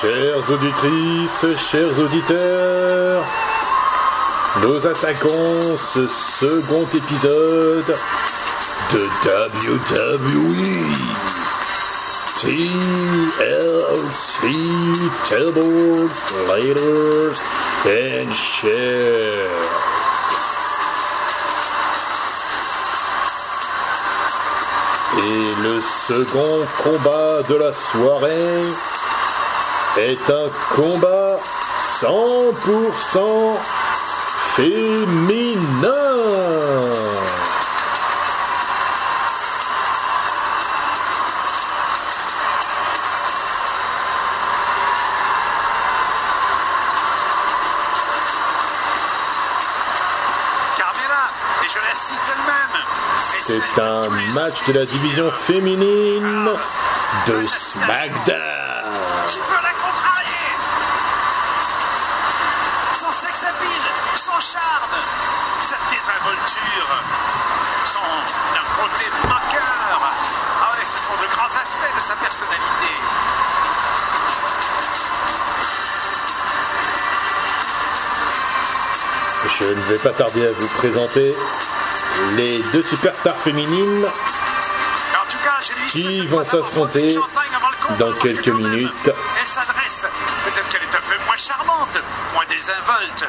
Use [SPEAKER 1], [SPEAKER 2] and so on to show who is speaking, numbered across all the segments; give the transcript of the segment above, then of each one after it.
[SPEAKER 1] Chères auditrices, chers auditeurs, nous attaquons ce second épisode de WWE TLC Tables, Ladders and Chairs. Et le second combat de la soirée est un combat 100% féminin.
[SPEAKER 2] Carmela, et je la cite elle-même. Et
[SPEAKER 1] C'est un match de la division féminine de SmackDown.
[SPEAKER 2] Son d'un côté moqueur. Ah ouais, ce sont de grands aspects de sa personnalité.
[SPEAKER 1] Je ne vais pas tarder à vous présenter les deux superstars féminines Qui vont s'affronter dans quelques minutes.
[SPEAKER 2] Elle s'adresse. Peut-être qu'elle est un peu moins charmante, moins désinvolte,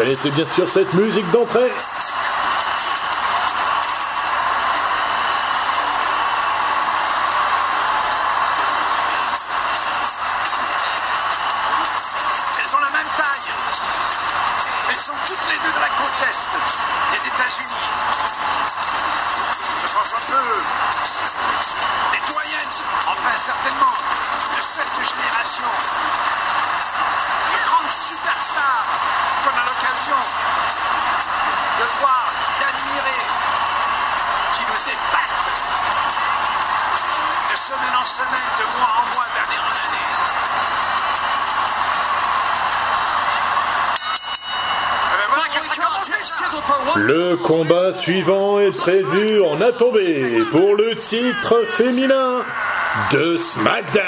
[SPEAKER 1] connaissez bien sûr cette musique d'entrée
[SPEAKER 2] Elles ont la même taille. Elles sont toutes les deux de la côte est des États-Unis. Ce sont un peu des doyennes, enfin certainement, de cette génération. Superstars qu'on a l'occasion de voir, d'admirer, qui nous épatent de semaine en semaine, de mois en mois, d'année en année. Eh ben.
[SPEAKER 1] Le combat suivant est prévu en a tombé pour le titre féminin de SmackDown.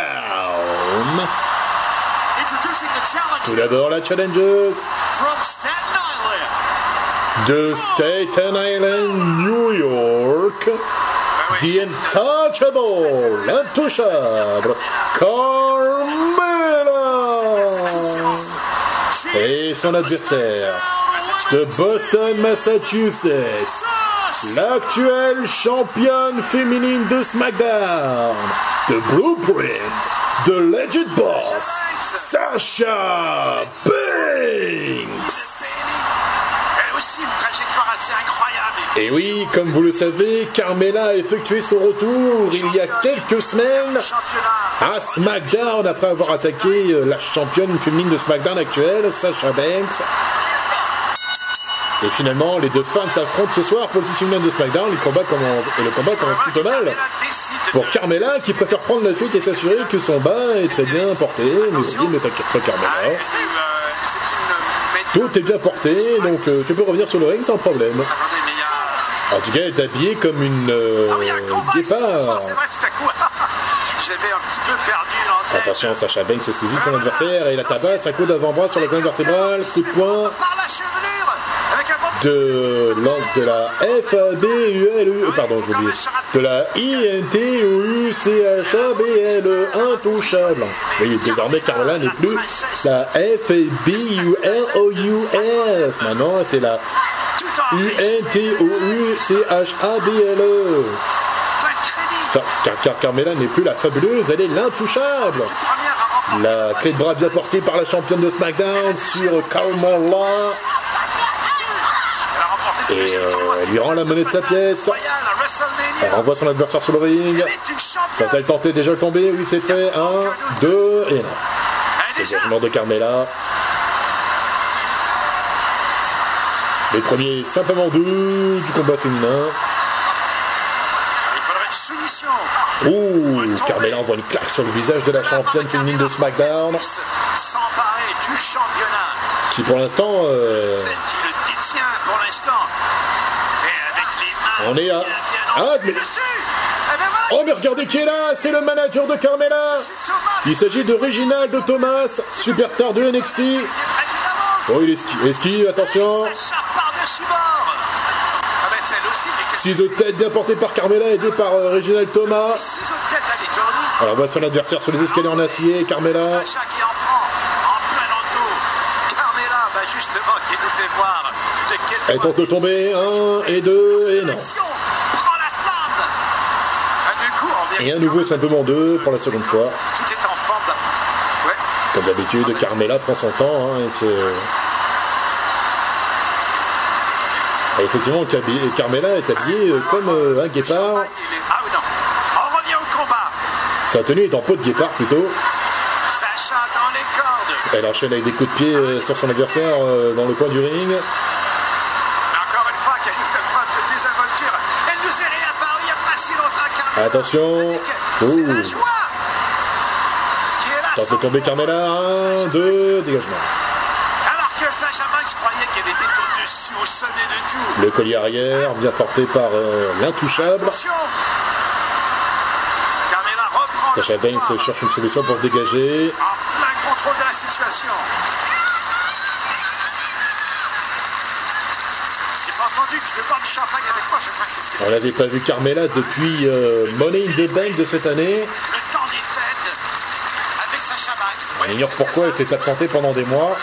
[SPEAKER 2] The
[SPEAKER 1] Tout d'abord la Challengers
[SPEAKER 2] from Staten Island.
[SPEAKER 1] de Staten Island, New York. The Intouchable, l'intouchable, Carmella. Et son adversaire de Boston, Massachusetts, l'actuelle championne féminine de SmackDown, de Blueprint, de Legend Boss, Sasha Banks.
[SPEAKER 2] Elle a aussi une trajectoire assez incroyable.
[SPEAKER 1] Et oui, comme vous le savez, Carmella a effectué son retour il y a quelques semaines à SmackDown après avoir attaqué euh, la championne féminine de SmackDown actuelle, Sasha Banks. Et finalement, les deux femmes s'affrontent ce soir pour le titre de SmackDown. Le combat commence, et le combat commence plutôt mal. Pour Carmella, qui préfère prendre la fuite et s'assurer que son bas est très bien porté. Mais ne t'inquiète pas,
[SPEAKER 2] Ah, euh, méthode.
[SPEAKER 1] Tout est bien porté, donc euh, tu peux revenir sur le ring sans problème. En tout cas, elle est habillée comme une euh,
[SPEAKER 2] Ah y a un l'antenne.
[SPEAKER 1] Attention, Sacha Banks se saisit de son adversaire et la tabasse un coup d'avant-bras sur la colonne vertébrale, coup de poing
[SPEAKER 2] Par la chevelure, avec un bon petit
[SPEAKER 1] de, l'ordre de la FABULE, euh, pardon, j'ai oublié, de la INTOUCHABLE, intouchable. Oui, désormais, Carmela n'est plus la FABULOUS. Maintenant, c'est la INTOUCHABLE.
[SPEAKER 2] crédit.
[SPEAKER 1] Car, car, car Carmela n'est plus la fabuleuse, elle est l'intouchable. La clé de bras bien portée par la championne de SmackDown sur Carmella.
[SPEAKER 2] Elle a remporté le
[SPEAKER 1] Et euh, elle lui rend la monnaie de sa pièce. Elle renvoie son adversaire sur le ring. Quand elle tentait déjà de tomber, oui c'est fait. Un, deux, et non. Dégagement de Carmela. Les premiers, simplement deux du combat féminin. Ouh, Carmela envoie une claque sur le visage de la championne féminine de SmackDown, qui pour l'instant, euh,
[SPEAKER 2] Celle qui le détient pour l'instant. Et avec les mains
[SPEAKER 1] On est à- Ah, mais- Oh mais regardez qui est là C'est le manager de Carmela. Il s'agit de Reginald Thomas, superstar de NXT. Oh il esquive, attention Ciseaux de tête bien par Carmela, aidé par euh, Reginald Thomas. Alors voit son adversaire sur les escaliers en acier, Carmela.
[SPEAKER 2] Voir de quel
[SPEAKER 1] Elle
[SPEAKER 2] point
[SPEAKER 1] tente de tomber, un et deux, et non.
[SPEAKER 2] Ah,
[SPEAKER 1] Et à nouveau simplement deux pour la seconde fois.
[SPEAKER 2] Tout est en forme. là. Ouais.
[SPEAKER 1] Comme d'habitude, Carmela prend son temps. Hein, et se- Et effectivement, Cabi- Carmela est habillée euh, comme euh, un guépard.
[SPEAKER 2] Ah.
[SPEAKER 1] Sa tenue est en peau de guépard plutôt. Elle enchaîne avec des coups de pied euh, sur son adversaire euh, dans le coin du ring.
[SPEAKER 2] Encore une fois, qu'elle fait preuve de désinvolture. Elle nous est réapparue il n'y a pas si longtemps.
[SPEAKER 1] Attention.
[SPEAKER 2] C'est
[SPEAKER 1] Ouh.
[SPEAKER 2] la joie.
[SPEAKER 1] De tomber. Carmela. Un, deux, dégagement.
[SPEAKER 2] Alors que Sacha Banks croyait qu'elle était au-dessus, au sommet de tout.
[SPEAKER 1] Le collier arrière, bien porté par euh, l'intouchable.
[SPEAKER 2] Attention. Carmela reprend
[SPEAKER 1] Sacha. Banks cherche une solution pour se dégager.
[SPEAKER 2] En plein contrôle de la situation. J'ai pas entendu que tu veux boire du champagne avec moi, je crois que c'est ce que
[SPEAKER 1] On n'avait pas vu Carmela depuis euh, Money in the Bank de cette année. On ignore pourquoi elle s'est absentée pendant des mois.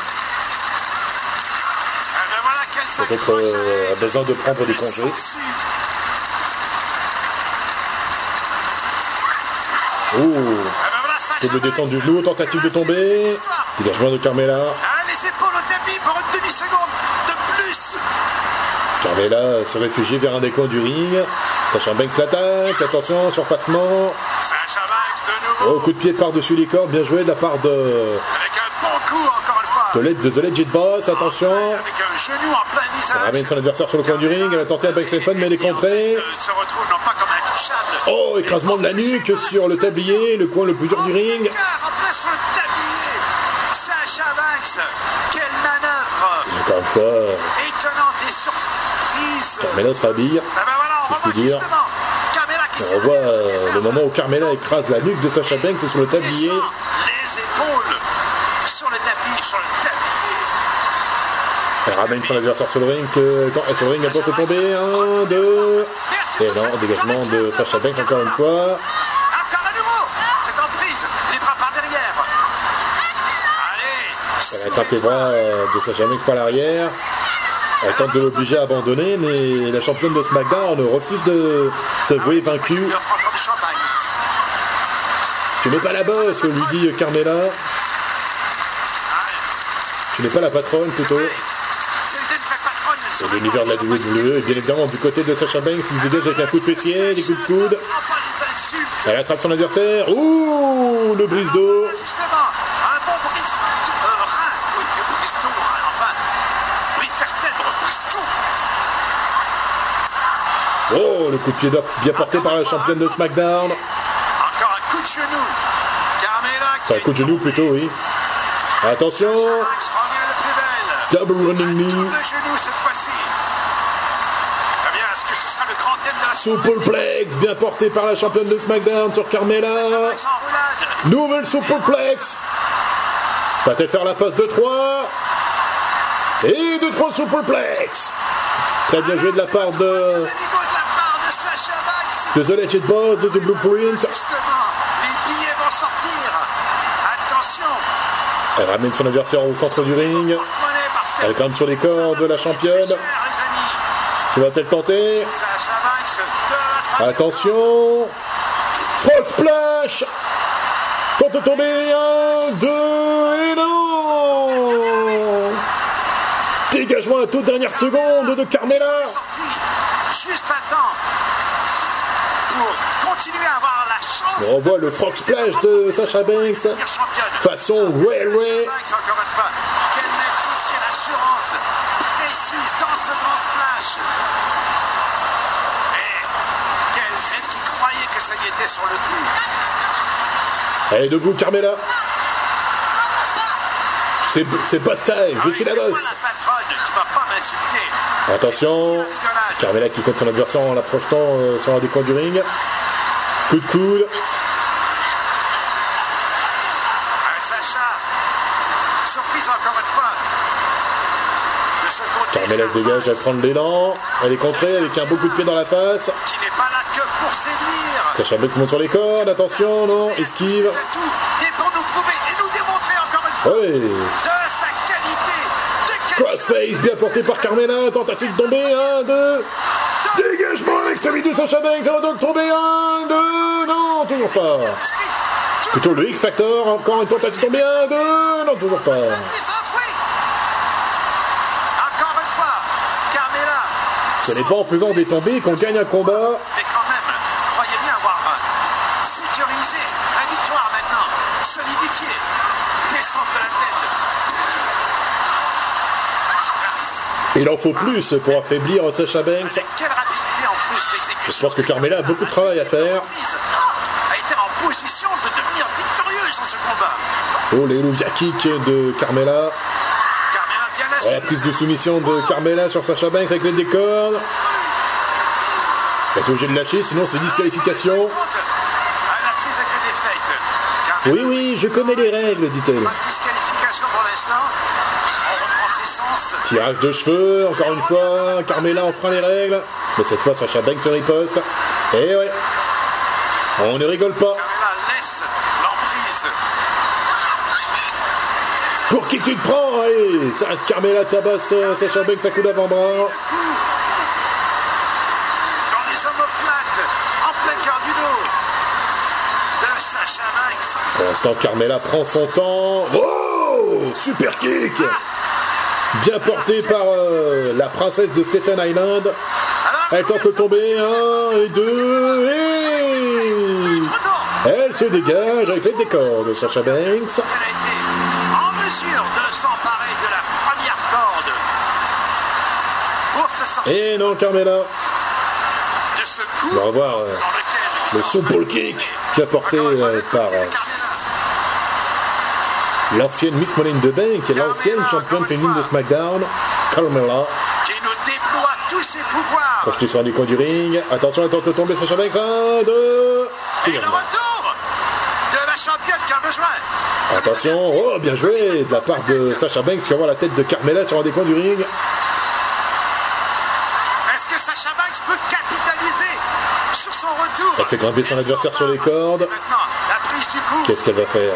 [SPEAKER 2] Eh ben voilà qu'elle
[SPEAKER 1] Peut-être euh, a besoin de prendre des congés.
[SPEAKER 2] ben Sacha
[SPEAKER 1] double descente du genou, tentative de tomber. Dégagement de Carmela. Carmela se réfugie vers un des coins du ring. Sacha Banks l'attaque. Attention, surpassement.
[SPEAKER 2] Sacha Banks de nouveau
[SPEAKER 1] Oh, coup de pied par-dessus les cordes. Bien joué de la part de,
[SPEAKER 2] avec un bon coup encore une fois.
[SPEAKER 1] de The Legit Boss. Attention.
[SPEAKER 2] Avec un genou en plein visage.
[SPEAKER 1] Elle ramène son adversaire sur le coin du ring. Elle a tenté un backstep mais elle est contrée. Oh, écrasement de la nuque sur le tablier, le coin le plus dur du ring.
[SPEAKER 2] Sacha Banks. Quelle manœuvre
[SPEAKER 1] Encore une fois,
[SPEAKER 2] étonnante et surprise.
[SPEAKER 1] Carmela se rhabille. Je puis dire. On revoit euh, le moment où Carmela écrase la nuque de Sacha Banks sur le tablier.
[SPEAKER 2] descend les épaules sur le tapis, sur le tablier.
[SPEAKER 1] Elle ramène son adversaire sur le ring. Que, quand, sur le ring, elle peut tomber. Un, deux. Et non, dégagement de Sacha Banks encore une fois. Elle attrape les bras euh, de Sacha Banks par l'arrière. Elle tente de l'obliger à abandonner, mais la championne de SmackDown refuse de s'avouer vaincue. Tu n'es pas la boss, lui dit Carmela. Tu n'es pas la patronne, plutôt.
[SPEAKER 2] c'est
[SPEAKER 1] l'univers de la WWE, bien évidemment, du côté de Sacha Banks, il se dégage avec un coup de fessier, des coups de coude. Elle attrape son adversaire. Ouh, le brise d'eau. Oh, le coup de pied d'or bien porté par la championne de SmackDown.
[SPEAKER 2] Encore un coup de genou. Carmela
[SPEAKER 1] un coup de genou plutôt, oui. Attention, double running knee.
[SPEAKER 2] Eh bien,
[SPEAKER 1] Superplex, bien porté par la championne de SmackDown sur Carmela. Nouvelle superplex. Va-t-elle faire la passe de 3 Et de 3 superplex. Très bien joué de la part de,
[SPEAKER 2] Max.
[SPEAKER 1] de Boss, de The Blueprint.
[SPEAKER 2] Justement, les billets vont sortir. Attention.
[SPEAKER 1] Elle ramène son adversaire au centre du ring. Elle grimpe sur les corps de la championne. Que va-t-elle tenter Attention Frog Splash Tente de tomber, un, deux, et non Dégagement à toute dernière seconde de Carmela
[SPEAKER 2] juste à temps pour continuer à avoir la chance
[SPEAKER 1] On revoit le frog splash de Sacha Banks. Façon Railway.
[SPEAKER 2] encore une fois. Quelle maîtrise, quelle assurance précise dans ce grand splash. Et quel est qui croyait que ça y était sur le coup.
[SPEAKER 1] Elle est debout, Carmela. C'est time, je suis la
[SPEAKER 2] C'est
[SPEAKER 1] boss.
[SPEAKER 2] moi la patronne, tu vas pas m'insulter.
[SPEAKER 1] Attention, Carmela qui compte son adversaire en la projetant euh, sur un des coins du ring. Coup de coude. Carmela se dégage, elle prend de l'élan. Elle est contrée avec un beau coup de pied dans la face.
[SPEAKER 2] qui n'est pas là que pour séduire.
[SPEAKER 1] Sacha Banks monte sur les cordes, attention, non, esquive.
[SPEAKER 2] Et pour nous prouver et nous démontrer encore une fois
[SPEAKER 1] Ouais. Crossface bien porté par Carmela, tentative de tomber, 1, 2. Dégagement à l'extrémité de Sacha Banks, elle va donc tomber, 1, 2. Non, toujours pas. Plutôt le X Factor, encore une tentative de tomber, 1, 2. Non, toujours pas.
[SPEAKER 2] Cette puissance, oui. Encore une fois, Carmela.
[SPEAKER 1] Ce n'est pas en faisant des tombées qu'on gagne un combat. Il en faut plus pour affaiblir Sacha Banks. Je pense que Carmela a beaucoup de travail à faire.
[SPEAKER 2] A été en position de devenir victorieuse dans ce combat.
[SPEAKER 1] Oh, les Louia kick de Carmela. Ouais, la prise de soumission de Carmela sur Sacha Banks avec des cordes. Elle est obligée de lâcher, sinon c'est disqualification.
[SPEAKER 2] Ah,
[SPEAKER 1] Oui, oui, je connais les règles, dit-elle.
[SPEAKER 2] Pas de disqualification pour l'instant. On reprend ses sens.
[SPEAKER 1] Tirage de cheveux, encore une fois. Carmela enfreint les règles. Mais cette fois, Sacha Banks se riposte. Et ouais. On ne rigole pas.
[SPEAKER 2] Carmela laisse l'emprise.
[SPEAKER 1] Pour qui tu te prends Allez, ça, Carmela tabasse euh, Sacha Banks à coup d'avant-bras.
[SPEAKER 2] dans les omoplates, en plein cœur du dos de Sacha Banks.
[SPEAKER 1] Pour l'instant, Carmela prend son temps. Oh Super kick Bien porté par euh, la princesse de Staten Island. Elle tente de tomber. Un et deux. Et... Elle se dégage avec des cordes de Sacha Banks.
[SPEAKER 2] elle a été en mesure de s'emparer de la première corde pour se sortir
[SPEAKER 1] Et non, Carmela.
[SPEAKER 2] de ce coup
[SPEAKER 1] On va revoir euh, le soupball kick qui est porté euh, par euh, l'ancienne Miss Money the Bank et l'ancienne championne féminine de SmackDown, Carmela.
[SPEAKER 2] qui nous déploie tous ses pouvoirs.
[SPEAKER 1] Projeté sur un des coins du ring. Attention, elle tente de tomber Sacha Banks. Un, deux.
[SPEAKER 2] Et le retour de la championne qui a besoin.
[SPEAKER 1] Attention, oh bien joué de la part de Sacha Banks qui va voir la tête de Carmela sur un des coins du ring.
[SPEAKER 2] Est-ce que Sacha Banks peut capitaliser sur son retour?
[SPEAKER 1] Elle fait grimper son adversaire sur les cordes. Qu'est-ce qu'elle va faire?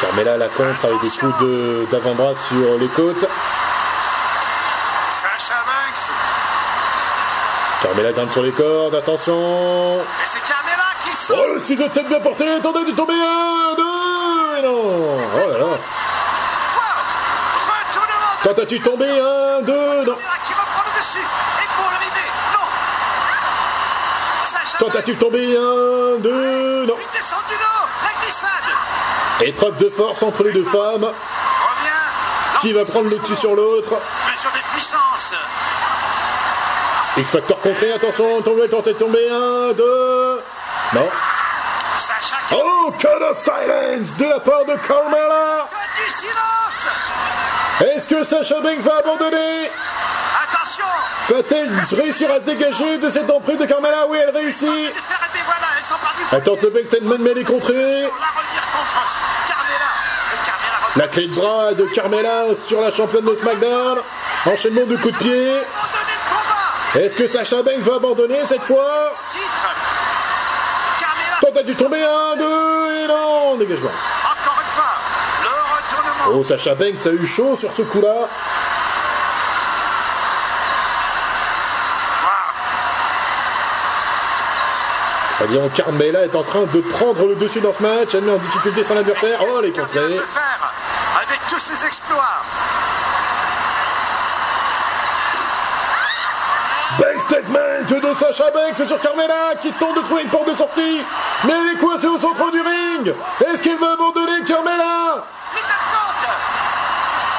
[SPEAKER 1] Carmela la contre avec des coups de- d'avant-bras sur les côtes. Carmela grimpe sur les cordes, attention.
[SPEAKER 2] Et c'est Carmela qui saute.
[SPEAKER 1] Oh le ciseau de tête bien porté, attendez de tomber un, deux, et non Oh là là Tentative de tomber, un, deux, non
[SPEAKER 2] Carmela qui reprend le dessus. Et pour l'arrivée. Non. Sacha
[SPEAKER 1] Tentative de tomber, un, deux, non
[SPEAKER 2] Banks. Une descente du dos. La glissade.
[SPEAKER 1] Épreuve de force entre les deux femmes. Qui va prendre le dessus sur l'autre. X-Factor contré, attention, tomber, tenter de tomber, un, deux... Non. Oh, cut of silence de la part de
[SPEAKER 2] silence.
[SPEAKER 1] Est-ce que Sacha Banks va abandonner
[SPEAKER 2] Attention.
[SPEAKER 1] Va-t-elle réussir à se dégager de cette emprise de Carmela Oui, elle réussit
[SPEAKER 2] Elle
[SPEAKER 1] tente le backstatement, mais elle est contrée
[SPEAKER 2] La
[SPEAKER 1] clé de bras de Carmela sur la championne de SmackDown. Enchaînement de coups de pied. Est-ce que Sacha Banks va abandonner cette fois? Tentative de tomber, un, deux, et non Dégagement. Oh, Sacha Banks a eu chaud sur ce coup-là. Voyons, Carmela est en train de prendre le dessus dans ce match. Elle met en difficulté son adversaire. Oh, elle est
[SPEAKER 2] Carmela
[SPEAKER 1] contrée.
[SPEAKER 2] peut faire avec tous ses exploits.
[SPEAKER 1] Banks Big statement de Sacha Banks sur Carmela qui tente de trouver une porte de sortie. Mais elle est coincée au centre du ring. Est-ce qu'elle va abandonner Carmela?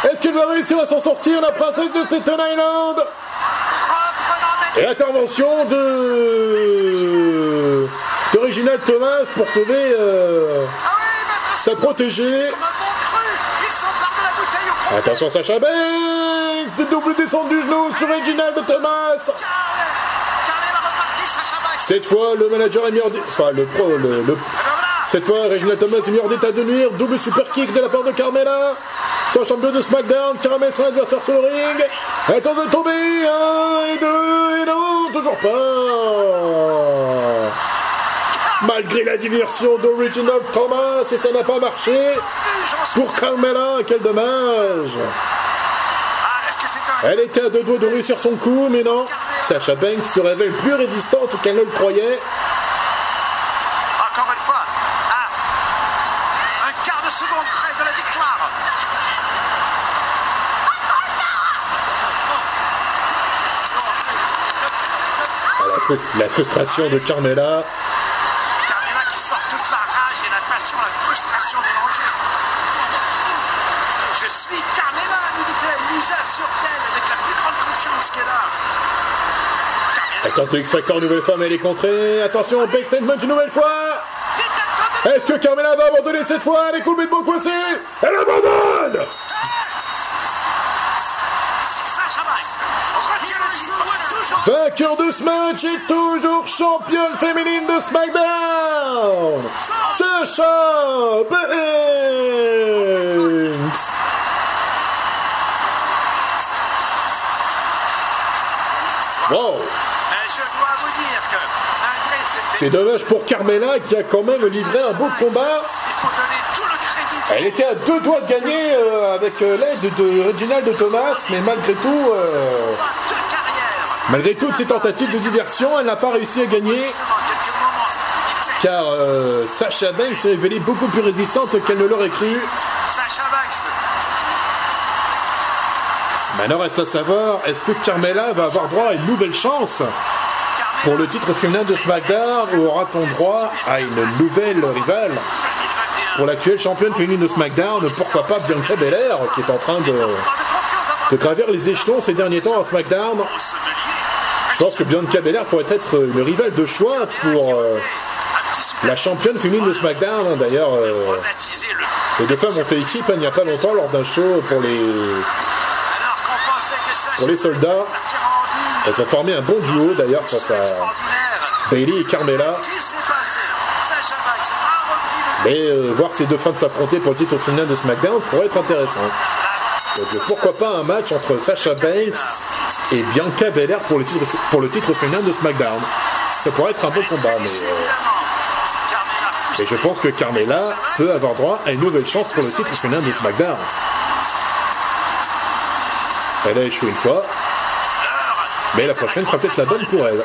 [SPEAKER 1] Est-ce qu'elle va réussir à s'en sortir, la princesse de Staten Island? Et intervention de... Reginald Thomas pour sauver euh, sa protégée. Attention Sacha Banks de double descente du genou sur Reginald Thomas. Cette fois, le manager est mis hors enfin le pro, le, cette fois, Reginald Thomas est mis hors d'état de nuire. Double super kick de la part de Carmela. Sur champion de SmackDown, qui ramène son adversaire sur le ring. Tente de tomber. Un et deux et non, toujours pas. Malgré la diversion d'Original Thomas, et ça n'a pas marché. Pour Carmela, quel dommage. Elle était à deux doigts de réussir son coup, mais non. Sacha Banks se révèle plus résistante qu'elle ne le croyait.
[SPEAKER 2] Encore une fois, à un quart de seconde près de la victoire.
[SPEAKER 1] La, fru- la frustration de. Carmela Attention, X Factor, nouvelle femme, elle est contrée. Attention, big statement une nouvelle fois. Est-ce que Carmela va abandonner cette fois Elle est complètement coincée. Elle abandonne Vainqueur de ce match et toujours championne féminine de SmackDown Sacha Banks C'est dommage pour Carmela qui a quand même livré un beau combat. Elle était à deux doigts de gagner euh, avec euh, l'aide de Reginald Thomas, mais malgré tout, euh,
[SPEAKER 2] de
[SPEAKER 1] malgré toutes ses tentatives de diversion, elle n'a pas réussi à gagner. Car Sacha Banks s'est révélée beaucoup plus résistante qu'elle ne l'aurait cru. Maintenant reste à savoir, est-ce que Carmela va avoir droit à une nouvelle chance? Pour le titre féminin de SmackDown aura-t-on droit à une nouvelle rivale pour l'actuelle championne féminine de SmackDown Pourquoi pas Bianca Belair qui est en train de, de gravir les échelons ces derniers temps à SmackDown Je pense que Bianca Belair pourrait être une rivale de choix pour euh, la championne féminine de SmackDown. D'ailleurs, euh, les deux femmes ont fait équipe hein, il n'y a pas longtemps lors d'un show pour les soldats. Elles ont formé un bon duo d'ailleurs face à Bailey et Carmela. Mais euh, voir ces deux femmes s'affronter pour le titre féminin de SmackDown pourrait être intéressant. Euh, pourquoi pas un match entre Sasha Banks et Bianca Belair pour le titre, pour féminin de SmackDown. Ça pourrait être un bon combat, mais, euh, je pense que Carmela peut avoir droit à une nouvelle chance pour le titre féminin de SmackDown. Elle a échoué une fois, mais la prochaine sera peut-être la bonne pour elle.